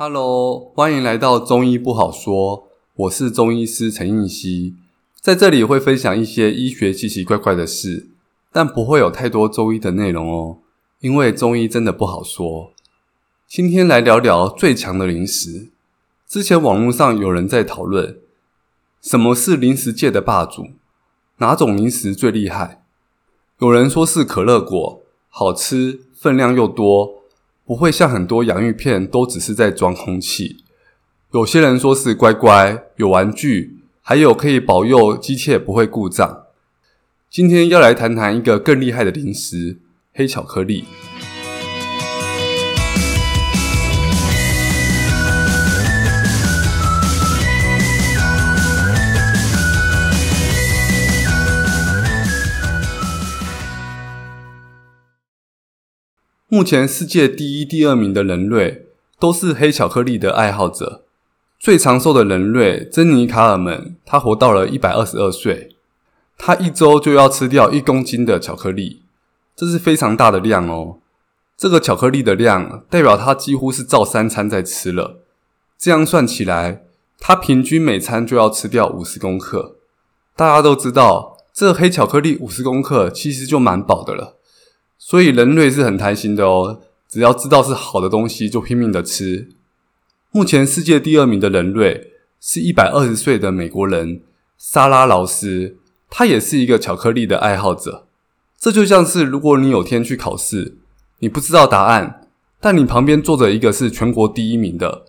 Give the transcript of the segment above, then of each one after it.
Hello，欢迎来到中医不好说。我是中医师陈应希，在这里会分享一些医学奇奇怪怪的事，但不会有太多中医的内容哦，因为中医真的不好说。今天来聊聊最强的零食。之前网络上有人在讨论，什么是零食界的霸主？哪种零食最厉害？有人说是可乐果，好吃，分量又多。不会像很多洋芋片都只是在装空气。有些人说是乖乖，有玩具，还有可以保佑机器不会故障。今天要来谈谈一个更厉害的零食——黑巧克力。目前世界第一、第二名的人类都是黑巧克力的爱好者。最长寿的人类珍妮卡尔门，他活到了一百二十二岁。他一周就要吃掉一公斤的巧克力，这是非常大的量哦。这个巧克力的量代表他几乎是照三餐在吃了。这样算起来，他平均每餐就要吃掉五十公克。大家都知道，这黑巧克力五十公克其实就蛮饱的了。所以人类是很贪心的哦，只要知道是好的东西就拼命的吃。目前世界第二名的人类是一百二十岁的美国人莎拉劳斯，他也是一个巧克力的爱好者。这就像是如果你有天去考试，你不知道答案，但你旁边坐着一个是全国第一名的，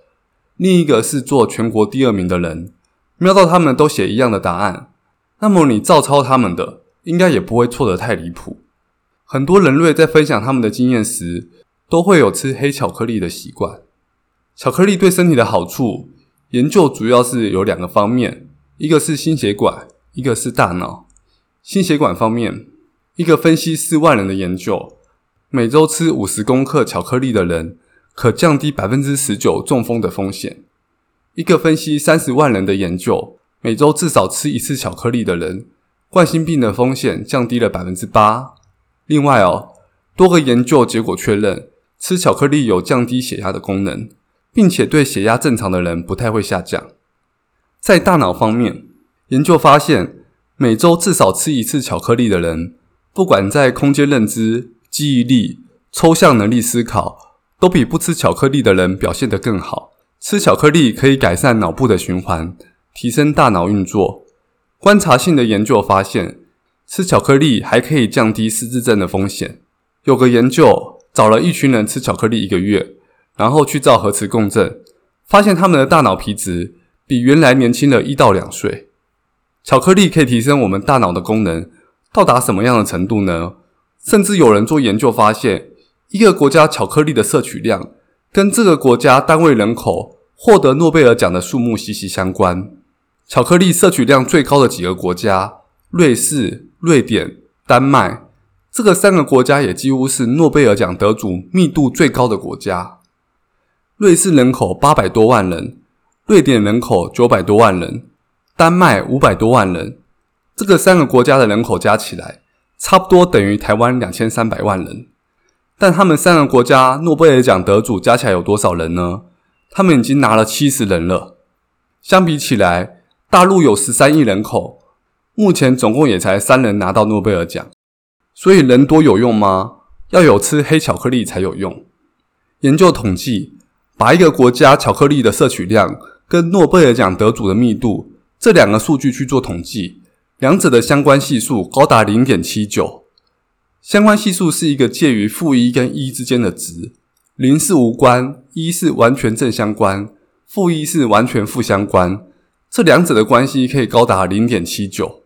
另一个是做全国第二名的人，瞄到他们都写一样的答案，那么你照抄他们的，应该也不会错得太离谱。很多人类在分享他们的经验时，都会有吃黑巧克力的习惯。巧克力对身体的好处，研究主要是有两个方面，一个是心血管，一个是大脑。心血管方面，一个分析四万人的研究，每周吃五十公克巧克力的人，可降低百分之十九中风的风险。一个分析三十万人的研究，每周至少吃一次巧克力的人，冠心病的风险降低了百分之八。另外哦，多个研究结果确认，吃巧克力有降低血压的功能，并且对血压正常的人不太会下降。在大脑方面，研究发现，每周至少吃一次巧克力的人，不管在空间认知、记忆力、抽象能力思考，都比不吃巧克力的人表现得更好。吃巧克力可以改善脑部的循环，提升大脑运作。观察性的研究发现，吃巧克力还可以降低失智症的风险。有个研究找了一群人吃巧克力一个月，然后去照核磁共振，发现他们的大脑皮质比原来年轻了一到两岁。巧克力可以提升我们大脑的功能，到达什么样的程度呢？甚至有人做研究发现，一个国家巧克力的摄取量跟这个国家单位人口获得诺贝尔奖的数目息息相关。巧克力摄取量最高的几个国家，瑞士。瑞典、丹麦这个三个国家也几乎是诺贝尔奖得主密度最高的国家。瑞士人口八百多万人，瑞典人口九百多万人，丹麦五百多万人。这个三个国家的人口加起来，差不多等于台湾两千三百万人。但他们三个国家诺贝尔奖得主加起来有多少人呢？他们已经拿了七十人了。相比起来，大陆有十三亿人口。目前总共也才三人拿到诺贝尔奖，所以人多有用吗？要有吃黑巧克力才有用。研究统计，把一个国家巧克力的摄取量跟诺贝尔奖得主的密度这两个数据去做统计，两者的相关系数高达零点七九。相关系数是一个介于负一跟一之间的值，零是无关，一是完全正相关，负一是完全负相关。这两者的关系可以高达零点七九。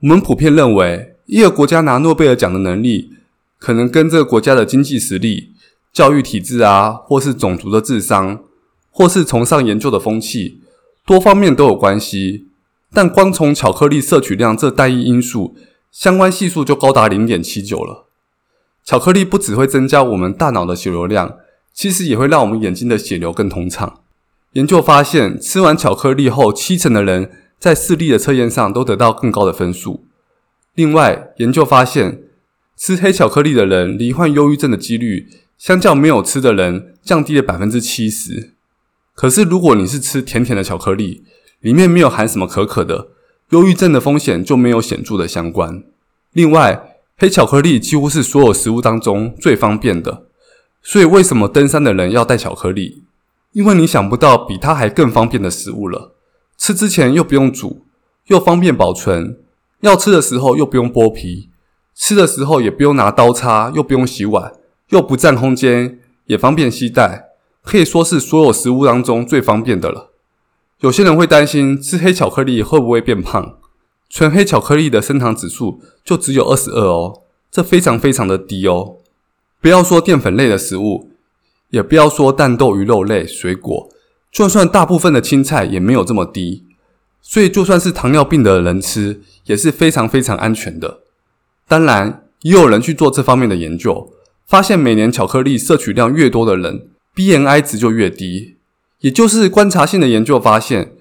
我们普遍认为，一个国家拿诺贝尔奖的能力，可能跟这个国家的经济实力、教育体制啊，或是种族的智商，或是崇尚研究的风气，多方面都有关系。但光从巧克力摄取量这单一因素，相关系数就高达零点七九了。巧克力不只会增加我们大脑的血流量，其实也会让我们眼睛的血流更通畅。研究发现，吃完巧克力后，七成的人，在视力的测验上都得到更高的分数。另外，研究发现，吃黑巧克力的人罹患忧郁症的几率，相较没有吃的人降低了百分之七十。可是如果你是吃甜甜的巧克力，里面没有含什么可可的，忧郁症的风险就没有显著的相关。另外，黑巧克力几乎是所有食物当中最方便的，所以为什么登山的人要带巧克力？因为你想不到比它还更方便的食物了。吃之前又不用煮，又方便保存，要吃的时候又不用剥皮，吃的时候也不用拿刀叉，又不用洗碗，又不占空间，也方便携带，可以说是所有食物当中最方便的了。有些人会担心吃黑巧克力会不会变胖？纯黑巧克力的升糖指数就只有二十二哦，这非常非常的低哦。不要说淀粉类的食物，也不要说蛋豆鱼肉类、水果，就算大部分的青菜也没有这么低。所以就算是糖尿病的人吃，也是非常非常安全的。当然，也有人去做这方面的研究，发现每年巧克力摄取量越多的人，BMI 值就越低。也就是观察性的研究发现，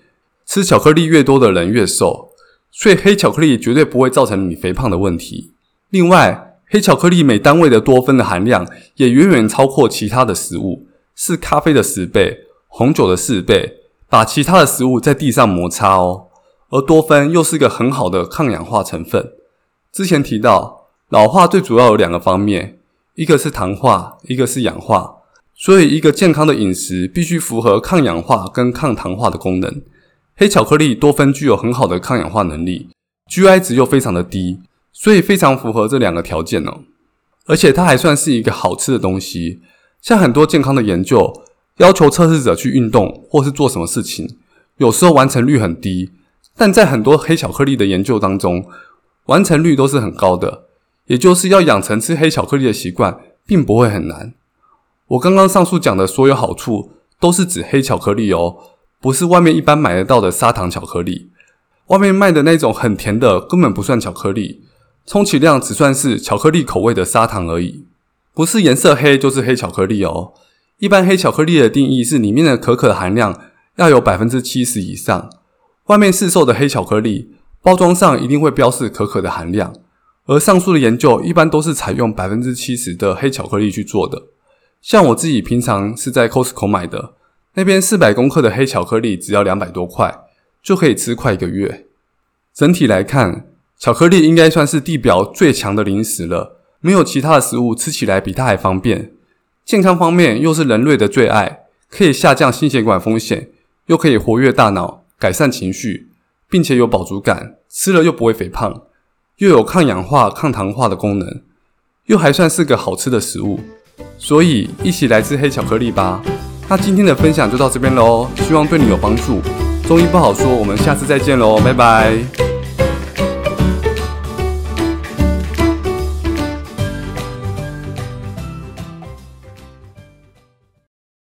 吃巧克力越多的人越瘦。所以黑巧克力绝对不会造成你肥胖的问题。另外，黑巧克力每单位的多酚的含量也远远超过其他的食物，是咖啡的十倍，红酒的四倍，把其他的食物在地上摩擦哦。而多酚又是一个很好的抗氧化成分。之前提到，老化最主要有两个方面，一个是糖化，一个是氧化。所以，一个健康的饮食必须符合抗氧化跟抗糖化的功能。黑巧克力多酚具有很好的抗氧化能力，GI 值又非常的低，所以非常符合这两个条件哦。而且它还算是一个好吃的东西。像很多健康的研究，要求测试者去运动或是做什么事情，有时候完成率很低，但在很多黑巧克力的研究当中，完成率都是很高的。也就是要养成吃黑巧克力的习惯，并不会很难。我刚刚上述讲的所有好处，都是指黑巧克力哦。不是外面一般买得到的砂糖巧克力，外面卖的那种很甜的根本不算巧克力，充其量只算是巧克力口味的砂糖而已。不是颜色黑就是黑巧克力哦。一般黑巧克力的定义是里面的可可含量要有百分之七十以上。外面市售的黑巧克力包装上一定会标示可可的含量，而上述的研究一般都是采用百分之七十的黑巧克力去做的。像我自己平常是在 Costco 买的。那边四百公克的黑巧克力只要两百多块，就可以吃快一个月。整体来看，巧克力应该算是地表最强的零食了，没有其他的食物吃起来比它还方便。健康方面又是人类的最爱，可以下降心血管风险，又可以活跃大脑、改善情绪，并且有饱足感，吃了又不会肥胖，又有抗氧化、抗糖化的功能，又还算是个好吃的食物。所以，一起来吃黑巧克力吧！那今天的分享就到这边喽，希望对你有帮助。中医不好说，我们下次再见喽，拜拜。